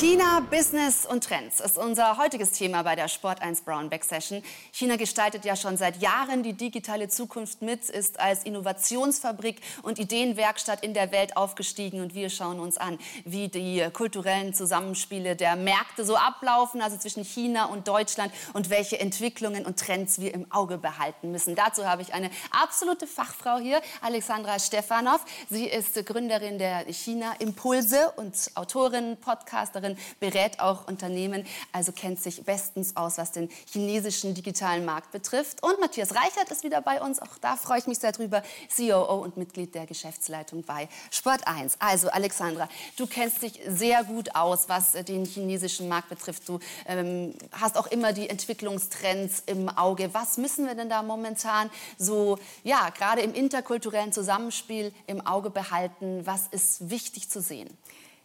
China, Business und Trends ist unser heutiges Thema bei der Sport 1 Brown Back Session. China gestaltet ja schon seit Jahren die digitale Zukunft mit, ist als Innovationsfabrik und Ideenwerkstatt in der Welt aufgestiegen und wir schauen uns an, wie die kulturellen Zusammenspiele der Märkte so ablaufen, also zwischen China und Deutschland und welche Entwicklungen und Trends wir im Auge behalten müssen. Dazu habe ich eine absolute Fachfrau hier, Alexandra Stefanov. Sie ist Gründerin der China Impulse und Autorin, Podcasterin Beraterin, berät auch Unternehmen, also kennt sich bestens aus, was den chinesischen digitalen Markt betrifft. Und Matthias Reichert ist wieder bei uns. Auch da freue ich mich sehr drüber. COO und Mitglied der Geschäftsleitung bei Sport 1. Also Alexandra, du kennst dich sehr gut aus, was den chinesischen Markt betrifft. Du ähm, hast auch immer die Entwicklungstrends im Auge. Was müssen wir denn da momentan so, ja, gerade im interkulturellen Zusammenspiel im Auge behalten? Was ist wichtig zu sehen?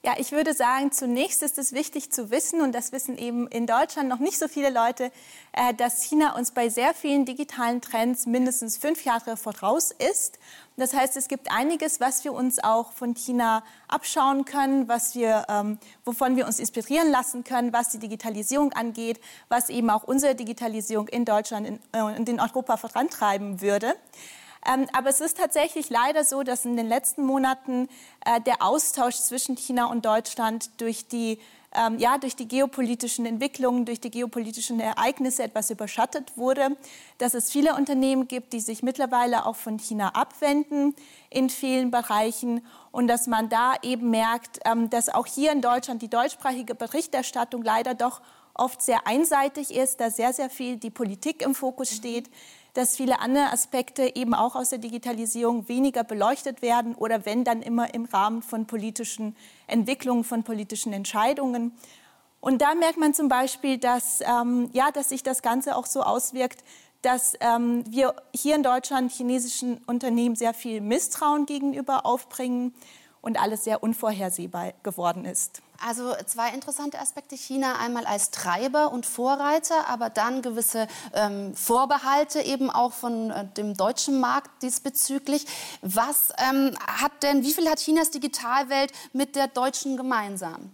Ja, ich würde sagen, zunächst ist es wichtig zu wissen, und das wissen eben in Deutschland noch nicht so viele Leute, äh, dass China uns bei sehr vielen digitalen Trends mindestens fünf Jahre voraus ist. Das heißt, es gibt einiges, was wir uns auch von China abschauen können, was wir, ähm, wovon wir uns inspirieren lassen können, was die Digitalisierung angeht, was eben auch unsere Digitalisierung in Deutschland und in, äh, in Europa vorantreiben würde. Ähm, aber es ist tatsächlich leider so, dass in den letzten Monaten äh, der Austausch zwischen China und Deutschland durch die ähm, ja, durch die geopolitischen Entwicklungen, durch die geopolitischen Ereignisse etwas überschattet wurde, dass es viele Unternehmen gibt, die sich mittlerweile auch von China abwenden in vielen Bereichen und dass man da eben merkt, ähm, dass auch hier in Deutschland die deutschsprachige Berichterstattung leider doch oft sehr einseitig ist, da sehr, sehr viel die Politik im Fokus steht dass viele andere Aspekte eben auch aus der Digitalisierung weniger beleuchtet werden oder wenn dann immer im Rahmen von politischen Entwicklungen, von politischen Entscheidungen. Und da merkt man zum Beispiel, dass, ähm, ja, dass sich das Ganze auch so auswirkt, dass ähm, wir hier in Deutschland chinesischen Unternehmen sehr viel Misstrauen gegenüber aufbringen und alles sehr unvorhersehbar geworden ist. Also zwei interessante Aspekte. China einmal als Treiber und Vorreiter, aber dann gewisse ähm, Vorbehalte eben auch von äh, dem deutschen Markt diesbezüglich. Was ähm, hat denn, wie viel hat Chinas Digitalwelt mit der deutschen gemeinsam?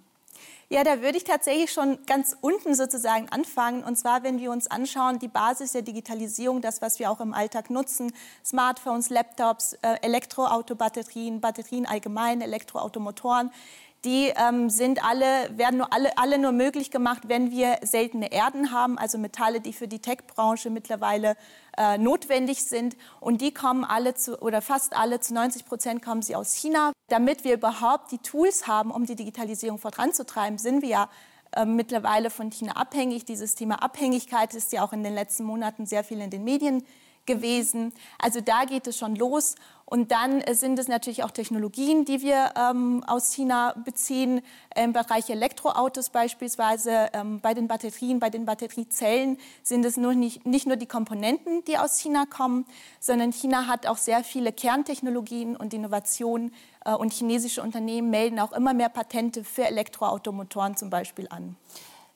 Ja, da würde ich tatsächlich schon ganz unten sozusagen anfangen. Und zwar, wenn wir uns anschauen, die Basis der Digitalisierung, das, was wir auch im Alltag nutzen, Smartphones, Laptops, äh, Elektroautobatterien, Batterien allgemein, Elektroautomotoren, die ähm, sind alle, werden nur alle, alle nur möglich gemacht, wenn wir seltene Erden haben, also Metalle, die für die Tech-Branche mittlerweile äh, notwendig sind. Und die kommen alle zu, oder fast alle zu 90 Prozent kommen sie aus China. Damit wir überhaupt die Tools haben, um die Digitalisierung voranzutreiben, sind wir ja äh, mittlerweile von China abhängig. Dieses Thema Abhängigkeit ist ja auch in den letzten Monaten sehr viel in den Medien gewesen. Also da geht es schon los. Und dann sind es natürlich auch Technologien, die wir ähm, aus China beziehen, im Bereich Elektroautos beispielsweise, ähm, bei den Batterien, bei den Batteriezellen sind es nur nicht, nicht nur die Komponenten, die aus China kommen, sondern China hat auch sehr viele Kerntechnologien und Innovationen äh, und chinesische Unternehmen melden auch immer mehr Patente für Elektroautomotoren zum Beispiel an.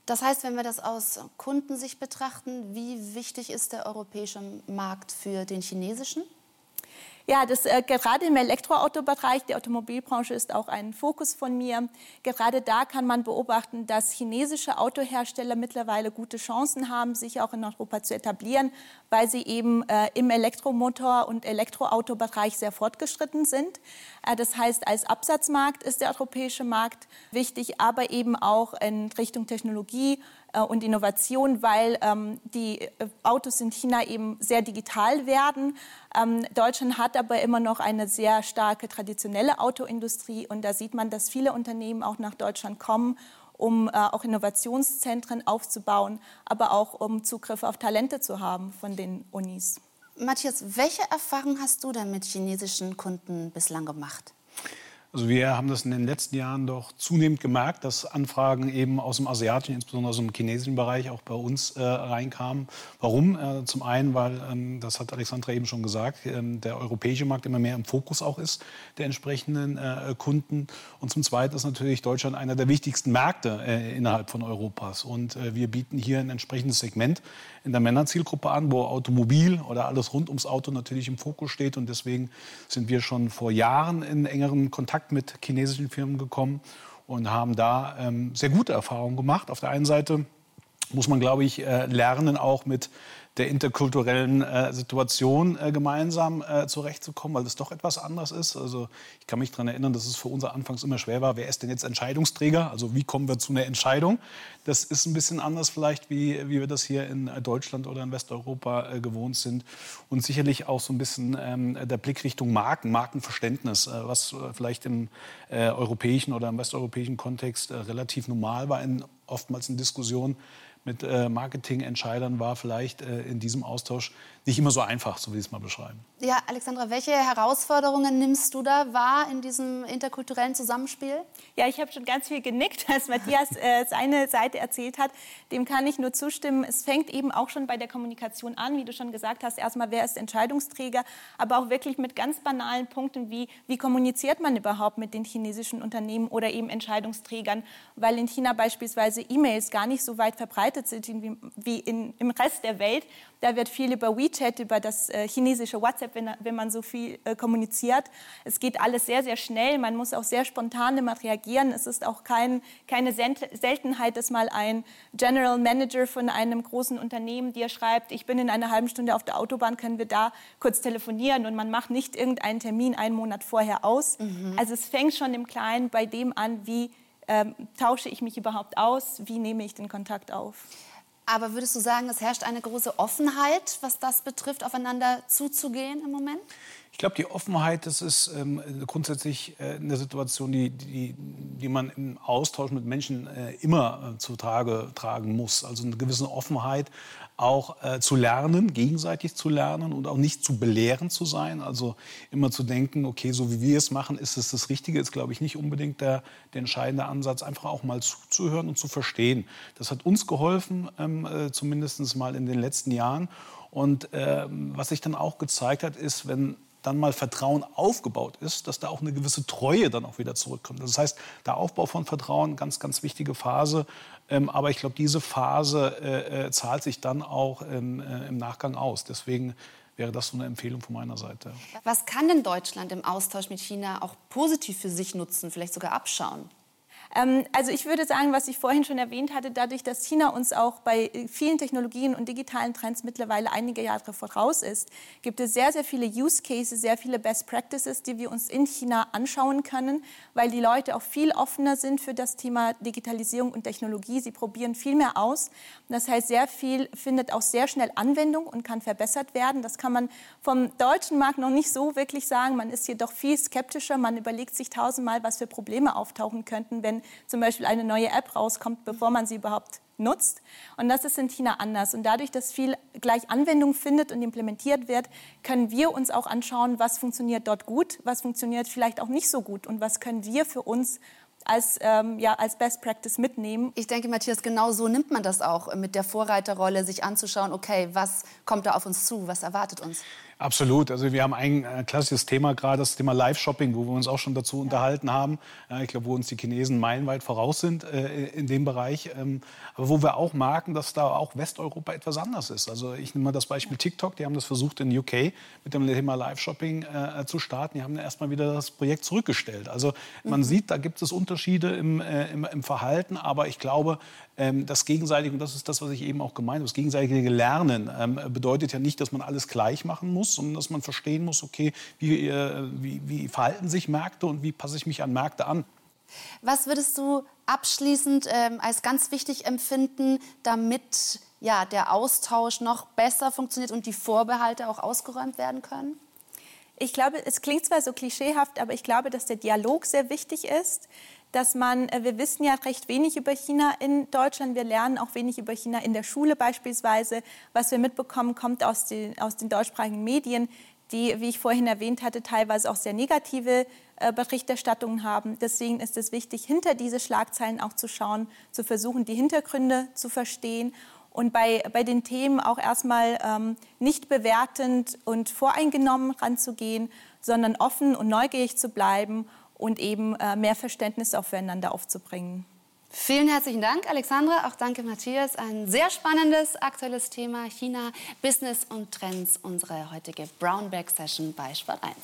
Das heißt, wenn wir das aus Kundensicht betrachten, wie wichtig ist der europäische Markt für den chinesischen? Ja, das, äh, gerade im Elektroautobereich, die Automobilbranche ist auch ein Fokus von mir. Gerade da kann man beobachten, dass chinesische Autohersteller mittlerweile gute Chancen haben, sich auch in Europa zu etablieren, weil sie eben äh, im Elektromotor- und Elektroautobereich sehr fortgeschritten sind. Äh, das heißt, als Absatzmarkt ist der europäische Markt wichtig, aber eben auch in Richtung Technologie äh, und Innovation, weil ähm, die äh, Autos in China eben sehr digital werden. Ähm, Deutschland hat aber immer noch eine sehr starke traditionelle Autoindustrie und da sieht man, dass viele Unternehmen auch nach Deutschland kommen um äh, auch Innovationszentren aufzubauen, aber auch um Zugriff auf Talente zu haben von den Unis. Matthias, welche Erfahrungen hast du denn mit chinesischen Kunden bislang gemacht? Also wir haben das in den letzten Jahren doch zunehmend gemerkt, dass Anfragen eben aus dem asiatischen, insbesondere aus dem chinesischen Bereich auch bei uns äh, reinkamen. Warum? Äh, zum einen, weil, ähm, das hat Alexandra eben schon gesagt, ähm, der europäische Markt immer mehr im Fokus auch ist der entsprechenden äh, Kunden. Und zum zweiten ist natürlich Deutschland einer der wichtigsten Märkte äh, innerhalb von Europas. Und äh, wir bieten hier ein entsprechendes Segment in der Männerzielgruppe an, wo Automobil oder alles rund ums Auto natürlich im Fokus steht. Und deswegen sind wir schon vor Jahren in engerem Kontakt Kontakt mit chinesischen Firmen gekommen und haben da ähm, sehr gute Erfahrungen gemacht. Auf der einen Seite muss man, glaube ich, äh, lernen, auch mit der interkulturellen äh, Situation äh, gemeinsam äh, zurechtzukommen, weil es doch etwas anders ist. Also ich kann mich daran erinnern, dass es für uns anfangs immer schwer war, wer ist denn jetzt Entscheidungsträger? Also wie kommen wir zu einer Entscheidung? Das ist ein bisschen anders vielleicht, wie, wie wir das hier in äh, Deutschland oder in Westeuropa äh, gewohnt sind. Und sicherlich auch so ein bisschen ähm, der Blick Richtung Marken, Markenverständnis, äh, was vielleicht im europäischen oder im westeuropäischen Kontext relativ normal war, in, oftmals in Diskussionen mit äh, Marketingentscheidern war vielleicht äh, in diesem Austausch nicht immer so einfach, so wie Sie es mal beschreiben. Ja, Alexandra, welche Herausforderungen nimmst du da wahr in diesem interkulturellen Zusammenspiel? Ja, ich habe schon ganz viel genickt, als Matthias äh, seine Seite erzählt hat. Dem kann ich nur zustimmen. Es fängt eben auch schon bei der Kommunikation an, wie du schon gesagt hast. Erstmal, wer ist Entscheidungsträger, aber auch wirklich mit ganz banalen Punkten wie, wie kommuniziert man überhaupt mit den chinesischen Unternehmen oder eben Entscheidungsträgern, weil in China beispielsweise E-Mails gar nicht so weit verbreitet sind wie, wie in, im Rest der Welt. Da wird viel über WeChat, über das äh, chinesische WhatsApp, wenn, wenn, man so viel äh, kommuniziert. Es geht alles sehr, sehr schnell. Man muss auch sehr spontan immer reagieren. Es ist auch kein, keine Seltenheit, dass mal ein General Manager von einem großen Unternehmen dir schreibt, ich bin in einer halben Stunde auf der Autobahn, können wir da kurz telefonieren? Und man macht nicht irgendeinen Termin einen Monat vorher aus. Mhm. Also es fängt schon im Kleinen bei dem an, wie ähm, tausche ich mich überhaupt aus, wie nehme ich den Kontakt auf. Aber würdest du sagen, es herrscht eine große Offenheit, was das betrifft, aufeinander zuzugehen im Moment? Ich glaube, die Offenheit, das ist ähm, grundsätzlich äh, eine Situation, die, die, die man im Austausch mit Menschen äh, immer äh, zutage tragen muss. Also eine gewisse Offenheit, auch äh, zu lernen, gegenseitig zu lernen und auch nicht zu belehrend zu sein. Also immer zu denken, okay, so wie wir es machen, ist es das Richtige, ist, glaube ich, nicht unbedingt der, der entscheidende Ansatz. Einfach auch mal zuzuhören und zu verstehen. Das hat uns geholfen, ähm, äh, zumindest mal in den letzten Jahren. Und ähm, was sich dann auch gezeigt hat, ist, wenn dann mal Vertrauen aufgebaut ist, dass da auch eine gewisse Treue dann auch wieder zurückkommt. Das heißt, der Aufbau von Vertrauen, ganz, ganz wichtige Phase. Ähm, aber ich glaube, diese Phase äh, äh, zahlt sich dann auch ähm, äh, im Nachgang aus. Deswegen wäre das so eine Empfehlung von meiner Seite. Was kann denn Deutschland im Austausch mit China auch positiv für sich nutzen, vielleicht sogar abschauen? Ähm, also ich würde sagen, was ich vorhin schon erwähnt hatte, dadurch, dass China uns auch bei vielen Technologien und digitalen Trends mittlerweile einige Jahre voraus ist, gibt es sehr, sehr viele Use Cases, sehr viele Best Practices, die wir uns in China anschauen können, weil die Leute auch viel offener sind für das Thema Digitalisierung und Technologie. Sie probieren viel mehr aus. Das heißt, sehr viel findet auch sehr schnell Anwendung und kann verbessert werden. Das kann man vom deutschen Markt noch nicht so wirklich sagen. Man ist jedoch viel skeptischer. Man überlegt sich tausendmal, was für Probleme auftauchen könnten, wenn zum Beispiel eine neue App rauskommt, bevor man sie überhaupt nutzt. Und das ist in China anders. Und dadurch, dass viel gleich Anwendung findet und implementiert wird, können wir uns auch anschauen, was funktioniert dort gut, was funktioniert vielleicht auch nicht so gut und was können wir für uns als, ähm, ja, als Best Practice mitnehmen. Ich denke, Matthias, genau so nimmt man das auch mit der Vorreiterrolle, sich anzuschauen, okay, was kommt da auf uns zu, was erwartet uns? Absolut. Also wir haben ein äh, klassisches Thema gerade, das Thema Live-Shopping, wo wir uns auch schon dazu ja. unterhalten haben. ich glaube, wo uns die Chinesen meilenweit voraus sind äh, in dem Bereich. Ähm, aber wo wir auch merken, dass da auch Westeuropa etwas anders ist. Also ich nehme mal das Beispiel TikTok. Die haben das versucht in UK mit dem Thema Live-Shopping äh, zu starten. Die haben erstmal wieder das Projekt zurückgestellt. Also man mhm. sieht, da gibt es Unterschiede im, im, im Verhalten. Aber ich glaube, ähm, das gegenseitige, und das ist das, was ich eben auch gemeint habe, das gegenseitige Lernen ähm, bedeutet ja nicht, dass man alles gleich machen muss, sondern dass man verstehen muss, okay, wie, äh, wie, wie verhalten sich Märkte und wie passe ich mich an Märkte an. Was würdest du abschließend ähm, als ganz wichtig empfinden, damit ja, der Austausch noch besser funktioniert und die Vorbehalte auch ausgeräumt werden können? Ich glaube, es klingt zwar so klischeehaft, aber ich glaube, dass der Dialog sehr wichtig ist dass man, äh, wir wissen ja recht wenig über China in Deutschland, wir lernen auch wenig über China in der Schule beispielsweise. Was wir mitbekommen, kommt aus den, aus den deutschsprachigen Medien, die, wie ich vorhin erwähnt hatte, teilweise auch sehr negative äh, Berichterstattungen haben. Deswegen ist es wichtig, hinter diese Schlagzeilen auch zu schauen, zu versuchen, die Hintergründe zu verstehen und bei, bei den Themen auch erstmal ähm, nicht bewertend und voreingenommen ranzugehen, sondern offen und neugierig zu bleiben und eben äh, mehr Verständnis auch füreinander aufzubringen. Vielen herzlichen Dank, Alexandra. Auch danke, Matthias. Ein sehr spannendes, aktuelles Thema China, Business und Trends. Unsere heutige Brownback-Session bei Sport 1.